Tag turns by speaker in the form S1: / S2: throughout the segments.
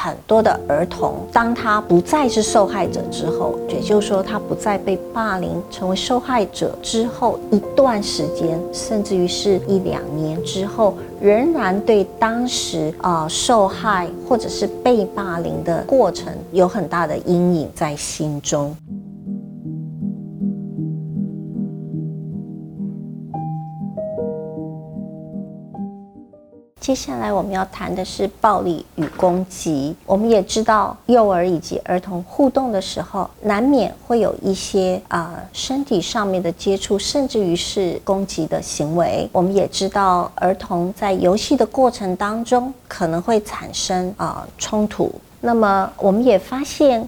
S1: 很多的儿童，当他不再是受害者之后，也就是说他不再被霸凌成为受害者之后一段时间，甚至于是一两年之后，仍然对当时啊受害或者是被霸凌的过程有很大的阴影在心中。接下来我们要谈的是暴力与攻击。我们也知道，幼儿以及儿童互动的时候，难免会有一些啊身体上面的接触，甚至于是攻击的行为。我们也知道，儿童在游戏的过程当中可能会产生啊冲突。那么，我们也发现，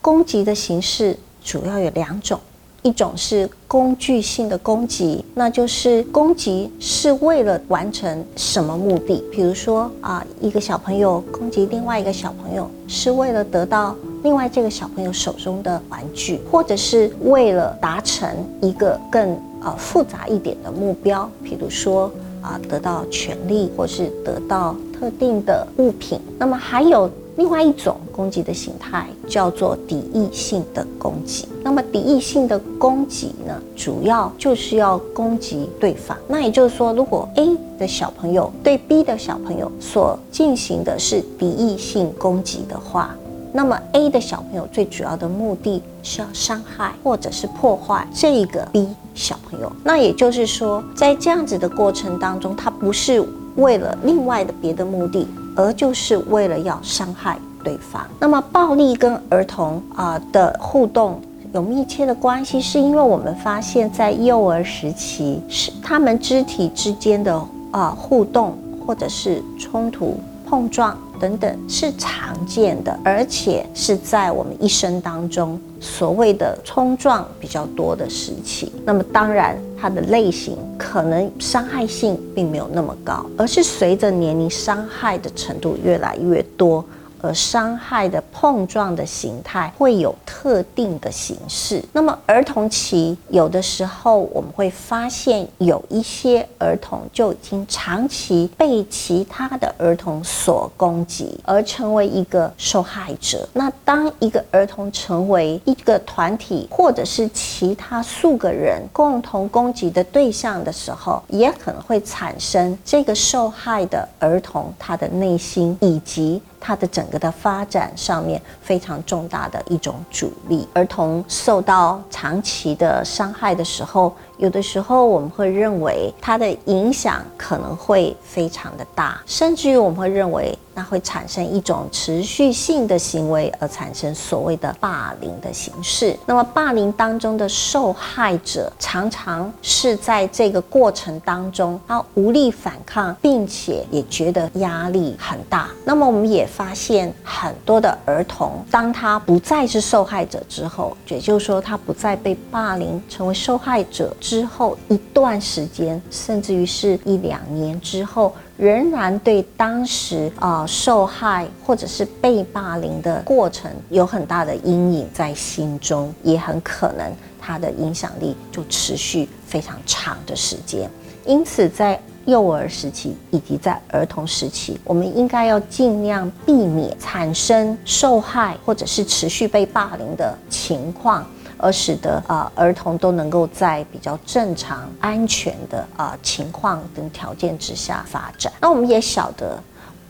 S1: 攻击的形式主要有两种。一种是工具性的攻击，那就是攻击是为了完成什么目的？比如说啊，一个小朋友攻击另外一个小朋友，是为了得到另外这个小朋友手中的玩具，或者是为了达成一个更啊复杂一点的目标，比如说啊得到权利，或是得到特定的物品。那么还有。另外一种攻击的形态叫做敌意性的攻击。那么敌意性的攻击呢，主要就是要攻击对方。那也就是说，如果 A 的小朋友对 B 的小朋友所进行的是敌意性攻击的话，那么 A 的小朋友最主要的目的是要伤害或者是破坏这个 B 小朋友。那也就是说，在这样子的过程当中，他不是为了另外的别的目的。而就是为了要伤害对方。那么，暴力跟儿童啊的互动有密切的关系，是因为我们发现，在幼儿时期，是他们肢体之间的啊互动，或者是冲突、碰撞。等等是常见的，而且是在我们一生当中所谓的冲撞比较多的时期。那么当然，它的类型可能伤害性并没有那么高，而是随着年龄伤害的程度越来越多。而伤害的碰撞的形态会有特定的形式。那么儿童期有的时候我们会发现有一些儿童就已经长期被其他的儿童所攻击，而成为一个受害者。那当一个儿童成为一个团体或者是其他数个人共同攻击的对象的时候，也可能会产生这个受害的儿童他的内心以及。它的整个的发展上面非常重大的一种阻力。儿童受到长期的伤害的时候，有的时候我们会认为它的影响可能会非常的大，甚至于我们会认为。那会产生一种持续性的行为，而产生所谓的霸凌的形式。那么，霸凌当中的受害者常常是在这个过程当中，他无力反抗，并且也觉得压力很大。那么，我们也发现很多的儿童，当他不再是受害者之后，也就是说，他不再被霸凌成为受害者之后一段时间，甚至于是一两年之后。仍然对当时啊受害或者是被霸凌的过程有很大的阴影在心中，也很可能它的影响力就持续非常长的时间。因此，在幼儿时期以及在儿童时期，我们应该要尽量避免产生受害或者是持续被霸凌的情况。而使得啊儿童都能够在比较正常、安全的啊情况跟条件之下发展。那我们也晓得，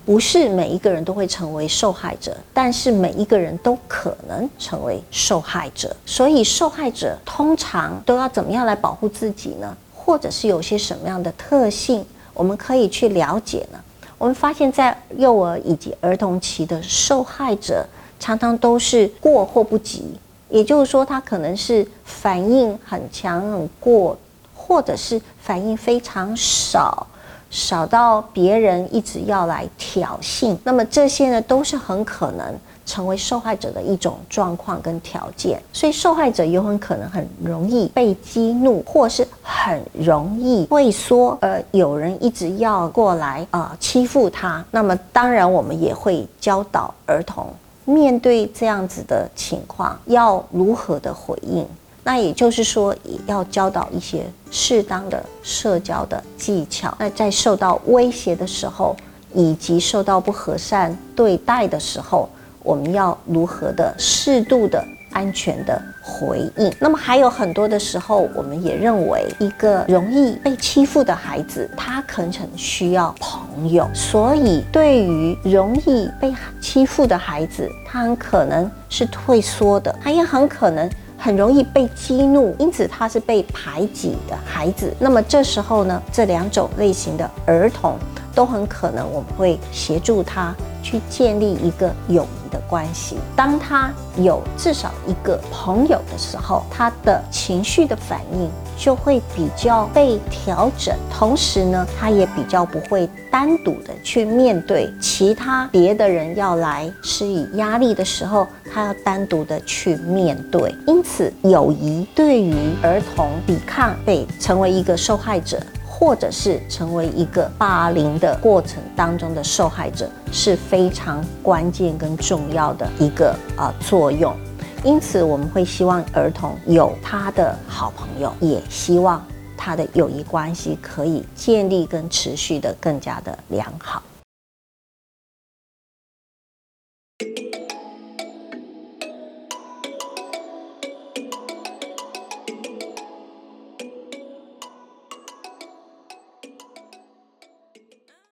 S1: 不是每一个人都会成为受害者，但是每一个人都可能成为受害者。所以受害者通常都要怎么样来保护自己呢？或者是有些什么样的特性，我们可以去了解呢？我们发现，在幼儿以及儿童期的受害者，常常都是过或不及。也就是说，他可能是反应很强、很过，或者是反应非常少，少到别人一直要来挑衅。那么这些呢，都是很可能成为受害者的一种状况跟条件。所以受害者有很可能很容易被激怒，或是很容易畏缩，呃，有人一直要过来啊欺负他。那么当然，我们也会教导儿童。面对这样子的情况，要如何的回应？那也就是说，也要教导一些适当的社交的技巧。那在受到威胁的时候，以及受到不和善对待的时候，我们要如何的适度的。安全的回应。那么还有很多的时候，我们也认为一个容易被欺负的孩子，他可能需要朋友。所以，对于容易被欺负的孩子，他很可能是退缩的，他也很可能很容易被激怒，因此他是被排挤的孩子。那么这时候呢，这两种类型的儿童都很可能，我们会协助他去建立一个友谊。的关系，当他有至少一个朋友的时候，他的情绪的反应就会比较被调整，同时呢，他也比较不会单独的去面对其他别的人要来施以压力的时候，他要单独的去面对。因此，友谊对于儿童抵抗被成为一个受害者。或者是成为一个霸凌的过程当中的受害者是非常关键跟重要的一个啊作用，因此我们会希望儿童有他的好朋友，也希望他的友谊关系可以建立跟持续的更加的良好。